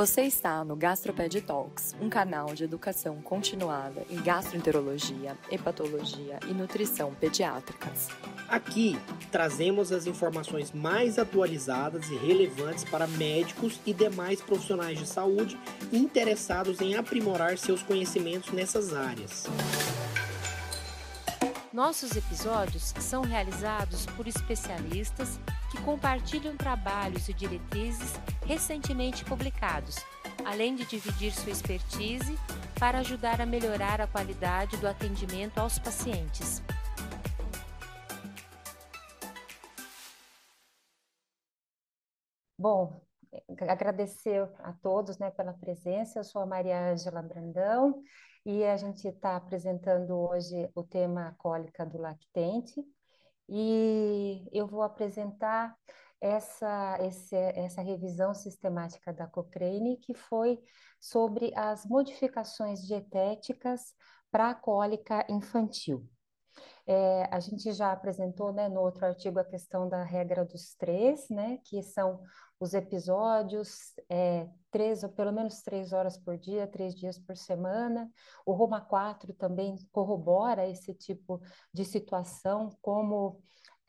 Você está no Gastroped Talks, um canal de educação continuada em gastroenterologia, hepatologia e nutrição pediátricas. Aqui trazemos as informações mais atualizadas e relevantes para médicos e demais profissionais de saúde interessados em aprimorar seus conhecimentos nessas áreas. Nossos episódios são realizados por especialistas que compartilham trabalhos e diretrizes recentemente publicados, além de dividir sua expertise para ajudar a melhorar a qualidade do atendimento aos pacientes. Bom, agradecer a todos né, pela presença. Eu sou a Maria Ângela Brandão e a gente está apresentando hoje o tema cólica do lactente. E eu vou apresentar essa, esse, essa revisão sistemática da Cochrane, que foi sobre as modificações dietéticas para a cólica infantil. É, a gente já apresentou né, no outro artigo a questão da regra dos três, né, que são os episódios, é, três, ou pelo menos três horas por dia, três dias por semana. O Roma 4 também corrobora esse tipo de situação como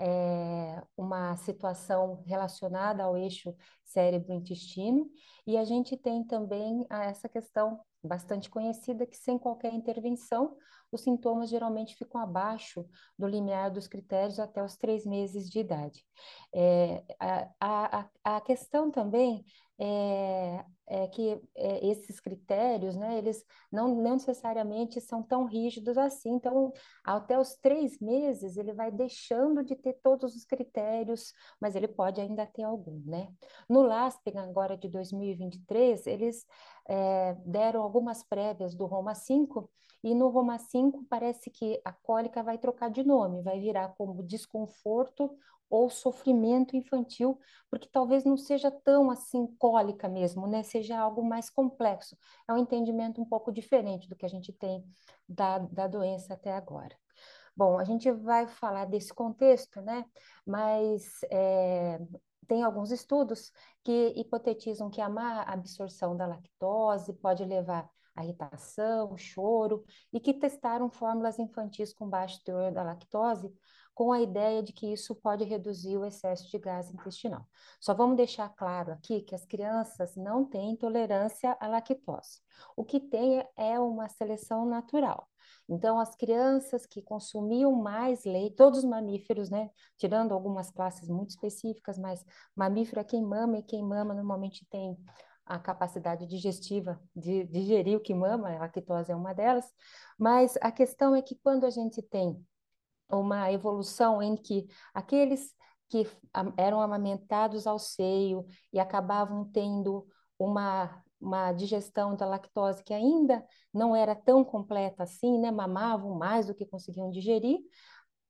é, uma situação relacionada ao eixo cérebro-intestino, e a gente tem também essa questão bastante conhecida que sem qualquer intervenção, os sintomas geralmente ficam abaixo do limiar dos critérios até os três meses de idade. É, a, a, a questão também é, é que é, esses critérios, né, eles não, não necessariamente são tão rígidos assim. Então, até os três meses, ele vai deixando de ter todos os critérios, mas ele pode ainda ter algum, né? No LASPEN, agora de 2023, eles é, deram algumas prévias do Roma 5, e no Roma 5 parece que a cólica vai trocar de nome, vai virar como desconforto ou sofrimento infantil, porque talvez não seja tão assim cólica mesmo, né? Seja algo mais complexo. É um entendimento um pouco diferente do que a gente tem da, da doença até agora. Bom, a gente vai falar desse contexto, né? Mas é, tem alguns estudos que hipotetizam que a má absorção da lactose pode levar irritação, choro, e que testaram fórmulas infantis com baixo teor da lactose com a ideia de que isso pode reduzir o excesso de gás intestinal. Só vamos deixar claro aqui que as crianças não têm intolerância à lactose. O que tem é uma seleção natural. Então, as crianças que consumiam mais leite, todos os mamíferos, né, tirando algumas classes muito específicas, mas mamífero é quem mama e quem mama normalmente tem a capacidade digestiva de digerir o que mama, a lactose é uma delas, mas a questão é que quando a gente tem uma evolução em que aqueles que eram amamentados ao seio e acabavam tendo uma, uma digestão da lactose que ainda não era tão completa assim, né? mamavam mais do que conseguiam digerir,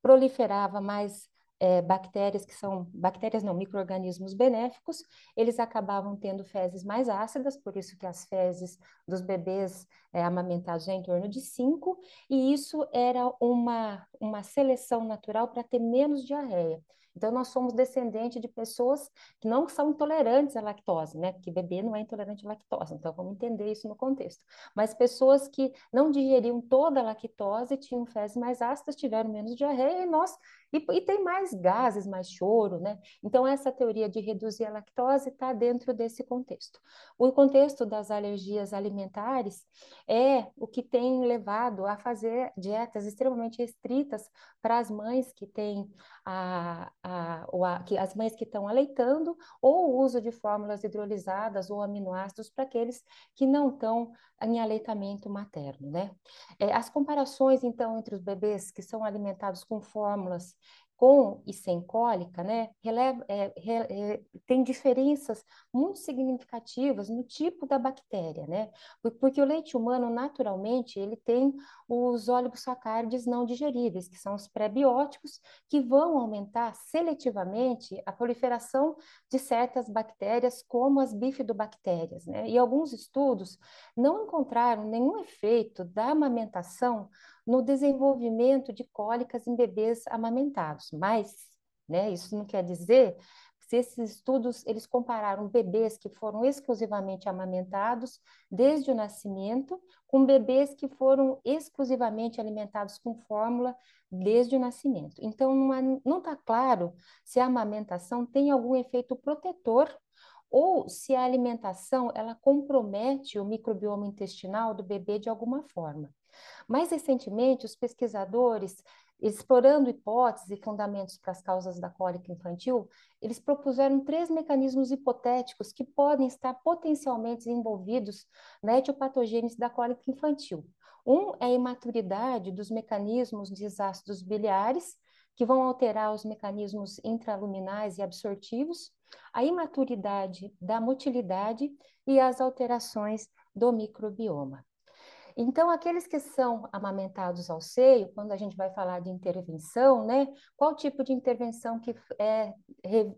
proliferava mais é, bactérias que são, bactérias não, micro-organismos benéficos, eles acabavam tendo fezes mais ácidas, por isso que as fezes dos bebês é, amamentados é em torno de 5, e isso era uma, uma seleção natural para ter menos diarreia. Então, nós somos descendentes de pessoas que não são intolerantes à lactose, né? Porque bebê não é intolerante à lactose, então vamos entender isso no contexto. Mas pessoas que não digeriam toda a lactose, tinham fezes mais ácidas, tiveram menos diarreia, e nós e, e, tem mais gases, mais choro, né? Então, essa teoria de reduzir a lactose está dentro desse contexto. O contexto das alergias alimentares é o que tem levado a fazer dietas extremamente restritas para as mães que têm a, a, a, que, as mães que estão aleitando ou o uso de fórmulas hidrolisadas ou aminoácidos para aqueles que não estão em aleitamento materno, né? É, as comparações, então, entre os bebês que são alimentados com fórmulas com e sem cólica, né, releva, é, é, tem diferenças muito significativas no tipo da bactéria, né, porque o leite humano, naturalmente, ele tem os oligosacárides não digeríveis, que são os pré-bióticos, que vão aumentar seletivamente a proliferação de certas bactérias, como as bifidobactérias, né, e alguns estudos não encontraram nenhum efeito da amamentação no desenvolvimento de cólicas em bebês amamentados. Mas, né, isso não quer dizer esses estudos eles compararam bebês que foram exclusivamente amamentados desde o nascimento com bebês que foram exclusivamente alimentados com fórmula desde o nascimento. Então, não está claro se a amamentação tem algum efeito protetor ou se a alimentação ela compromete o microbioma intestinal do bebê de alguma forma. Mais recentemente, os pesquisadores, explorando hipóteses e fundamentos para as causas da cólica infantil, eles propuseram três mecanismos hipotéticos que podem estar potencialmente envolvidos na etiopatogênese da cólica infantil. Um é a imaturidade dos mecanismos de ácidos biliares, que vão alterar os mecanismos intraluminais e absortivos, a imaturidade da motilidade e as alterações do microbioma. Então, aqueles que são amamentados ao seio, quando a gente vai falar de intervenção, né? Qual tipo de intervenção que é,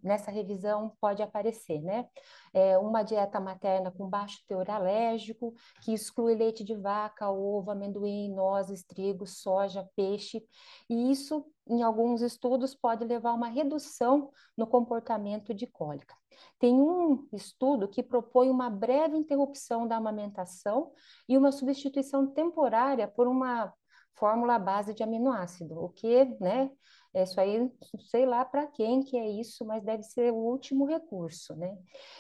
nessa revisão pode aparecer, né? É uma dieta materna com baixo teor alérgico, que exclui leite de vaca, ovo, amendoim, nozes, trigo, soja, peixe, e isso, em alguns estudos, pode levar a uma redução no comportamento de cólica. Tem um estudo que propõe uma breve interrupção da amamentação e uma substituição temporária por uma fórmula base de aminoácido, o que, né, é isso aí, sei lá para quem que é isso, mas deve ser o último recurso, né?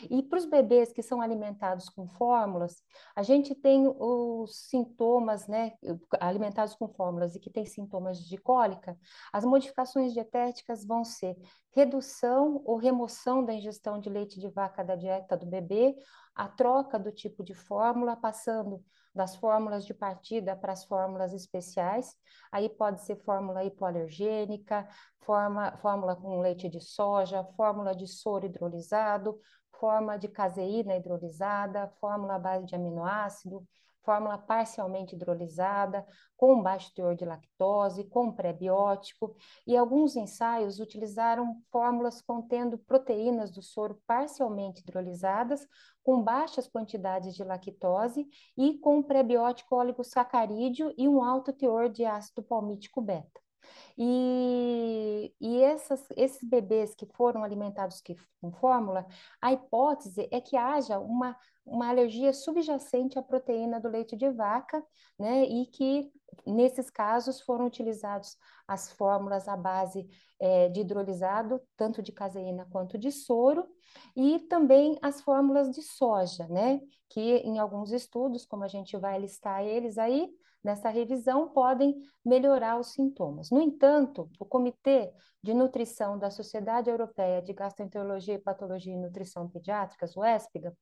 E para os bebês que são alimentados com fórmulas, a gente tem os sintomas, né, alimentados com fórmulas e que tem sintomas de cólica, as modificações dietéticas vão ser redução ou remoção da ingestão de leite de vaca da dieta do bebê, a troca do tipo de fórmula, passando das fórmulas de partida para as fórmulas especiais. Aí pode ser fórmula hipoalergênica, forma, fórmula com leite de soja, fórmula de soro hidrolisado, fórmula de caseína hidrolisada, fórmula à base de aminoácido, fórmula parcialmente hidrolisada, com baixo teor de lactose, com prebiótico, e alguns ensaios utilizaram fórmulas contendo proteínas do soro parcialmente hidrolisadas, com baixas quantidades de lactose e com prebiótico oligosacarídeo e um alto teor de ácido palmítico beta. E essas, esses bebês que foram alimentados com fórmula, a hipótese é que haja uma, uma alergia subjacente à proteína do leite de vaca, né? E que nesses casos foram utilizados as fórmulas à base é, de hidrolisado, tanto de caseína quanto de soro, e também as fórmulas de soja, né? Que em alguns estudos, como a gente vai listar eles aí, nessa revisão podem melhorar os sintomas. No entanto, o Comitê de Nutrição da Sociedade Europeia de Gastroenterologia e Patologia e Nutrição Pediátricas, o ESPGA,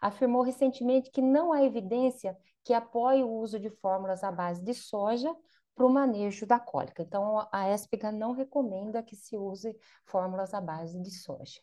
afirmou recentemente que não há evidência que apoie o uso de fórmulas à base de soja para o manejo da cólica. Então, a ESPGA não recomenda que se use fórmulas à base de soja.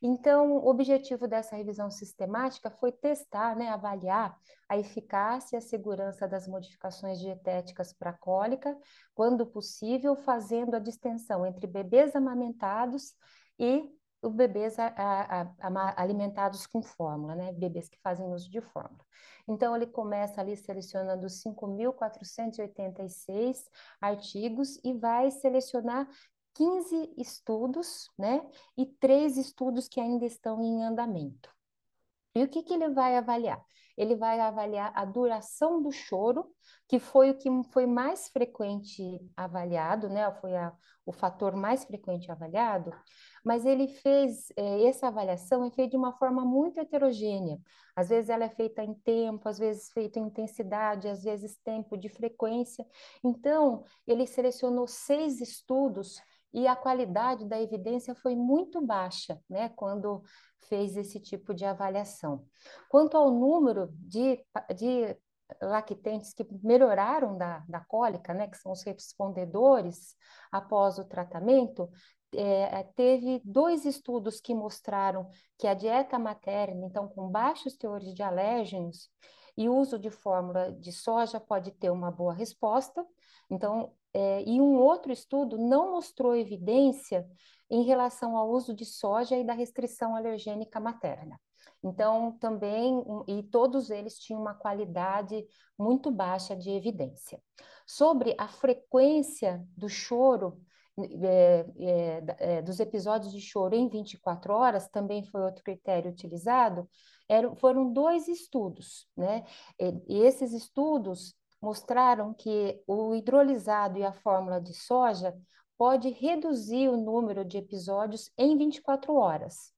Então, o objetivo dessa revisão sistemática foi testar, né, avaliar a eficácia e a segurança das modificações dietéticas para cólica, quando possível, fazendo a distinção entre bebês amamentados e os bebês a, a, a, alimentados com fórmula, né? Bebês que fazem uso de fórmula. Então, ele começa ali selecionando 5.486 artigos e vai selecionar 15 estudos, né? E três estudos que ainda estão em andamento. E o que, que ele vai avaliar? Ele vai avaliar a duração do choro, que foi o que foi mais frequente avaliado, né? Foi a, o fator mais frequente avaliado, mas ele fez, é, essa avaliação é feita de uma forma muito heterogênea. Às vezes ela é feita em tempo, às vezes feita em intensidade, às vezes tempo de frequência. Então, ele selecionou seis estudos e a qualidade da evidência foi muito baixa, né, quando fez esse tipo de avaliação. Quanto ao número de, de lactentes que melhoraram da, da cólica, né, que são os respondedores após o tratamento, é, teve dois estudos que mostraram que a dieta materna, então com baixos teores de alérgenos e uso de fórmula de soja pode ter uma boa resposta. Então, é, e um outro estudo não mostrou evidência em relação ao uso de soja e da restrição alergênica materna. Então, também, e todos eles tinham uma qualidade muito baixa de evidência. Sobre a frequência do choro, é, é, é, dos episódios de choro em 24 horas, também foi outro critério utilizado, eram, foram dois estudos, né? E esses estudos mostraram que o hidrolisado e a fórmula de soja pode reduzir o número de episódios em 24 horas.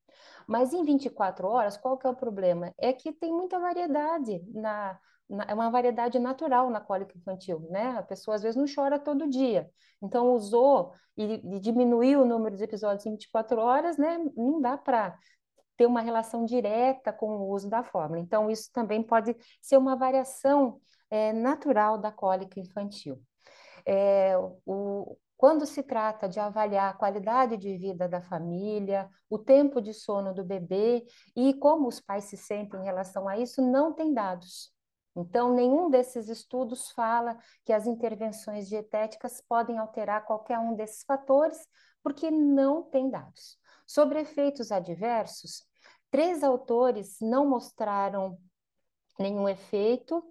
Mas em 24 horas, qual que é o problema? É que tem muita variedade na, é uma variedade natural na cólica infantil, né? A pessoa às vezes não chora todo dia. Então, usou e, e diminuiu o número de episódios em 24 horas, né? Não dá para ter uma relação direta com o uso da fórmula. Então, isso também pode ser uma variação é, natural da cólica infantil. É, o, quando se trata de avaliar a qualidade de vida da família, o tempo de sono do bebê e como os pais se sentem em relação a isso, não tem dados. Então, nenhum desses estudos fala que as intervenções dietéticas podem alterar qualquer um desses fatores, porque não tem dados. Sobre efeitos adversos, três autores não mostraram nenhum efeito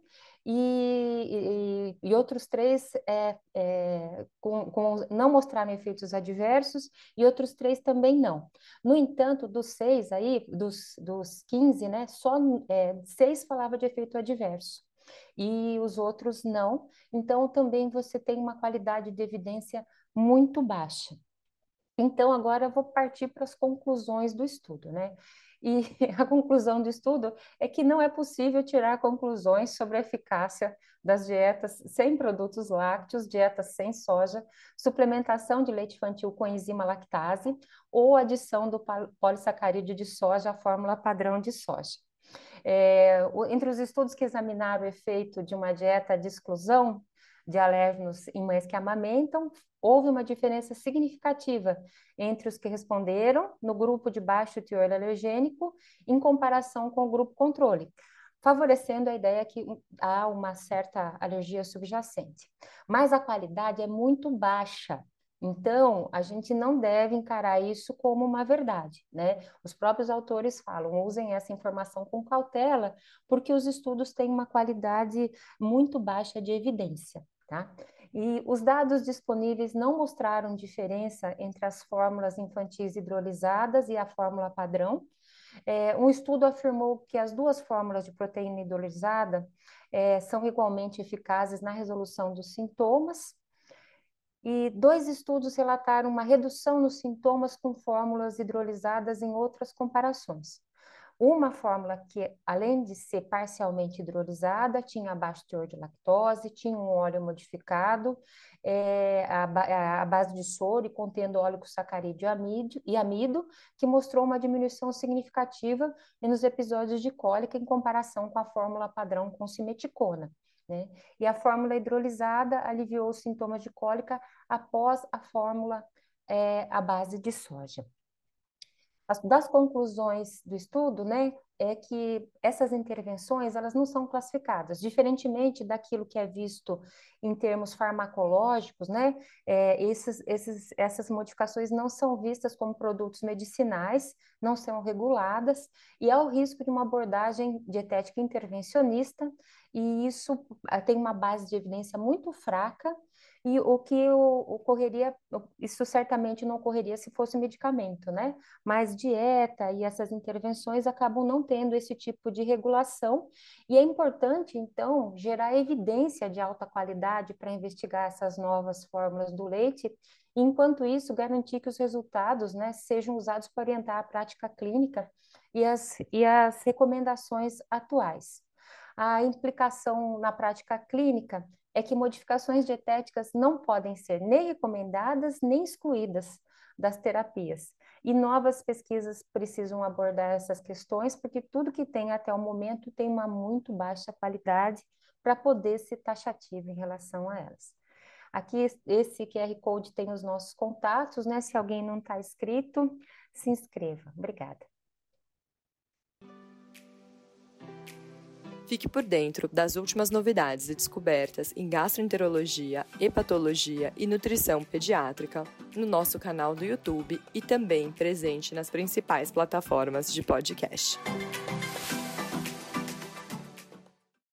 e, e, outros três é, é, com, com, não mostraram efeitos adversos e outros três também não. No entanto, dos seis aí, dos, dos 15, né, só é, seis falavam de efeito adverso e os outros não. Então, também você tem uma qualidade de evidência muito baixa. Então, agora eu vou partir para as conclusões do estudo, né? E a conclusão do estudo é que não é possível tirar conclusões sobre a eficácia das dietas sem produtos lácteos, dietas sem soja, suplementação de leite infantil com enzima lactase ou adição do polissacarídeo de soja à fórmula padrão de soja. É, entre os estudos que examinaram o efeito de uma dieta de exclusão de alérgenos em mães que amamentam, houve uma diferença significativa entre os que responderam no grupo de baixo teor alergênico em comparação com o grupo controle, favorecendo a ideia que há uma certa alergia subjacente. Mas a qualidade é muito baixa. Então, a gente não deve encarar isso como uma verdade, né? Os próprios autores falam, usem essa informação com cautela, porque os estudos têm uma qualidade muito baixa de evidência. Tá? E os dados disponíveis não mostraram diferença entre as fórmulas infantis hidrolisadas e a fórmula padrão. É, um estudo afirmou que as duas fórmulas de proteína hidrolisada é, são igualmente eficazes na resolução dos sintomas. E dois estudos relataram uma redução nos sintomas com fórmulas hidrolisadas em outras comparações. Uma fórmula que, além de ser parcialmente hidrolisada, tinha baixo teor de lactose, tinha um óleo modificado, é, a, a, base de soro e contendo óleo sacarídeo e amido, que mostrou uma diminuição significativa nos episódios de cólica em comparação com a fórmula padrão com simeticona. Né? E a fórmula hidrolisada aliviou os sintomas de cólica após a fórmula é, à base de soja das conclusões do estudo, né, é que essas intervenções elas não são classificadas, diferentemente daquilo que é visto em termos farmacológicos, né, é, esses, esses, essas modificações não são vistas como produtos medicinais, não são reguladas e há o risco de uma abordagem dietética intervencionista e isso ah, tem uma base de evidência muito fraca e o que ocorreria, isso certamente não ocorreria se fosse medicamento, né? Mas dieta e essas intervenções acabam não tendo esse tipo de regulação, e é importante, então, gerar evidência de alta qualidade para investigar essas novas fórmulas do leite, e, enquanto isso, garantir que os resultados né, sejam usados para orientar a prática clínica e as, e as recomendações atuais. A implicação na prática clínica é que modificações dietéticas não podem ser nem recomendadas nem excluídas das terapias. E novas pesquisas precisam abordar essas questões, porque tudo que tem até o momento tem uma muito baixa qualidade para poder ser taxativo em relação a elas. Aqui, esse QR Code tem os nossos contatos, né? Se alguém não está inscrito, se inscreva. Obrigada. Fique por dentro das últimas novidades e descobertas em gastroenterologia, hepatologia e nutrição pediátrica no nosso canal do YouTube e também presente nas principais plataformas de podcast.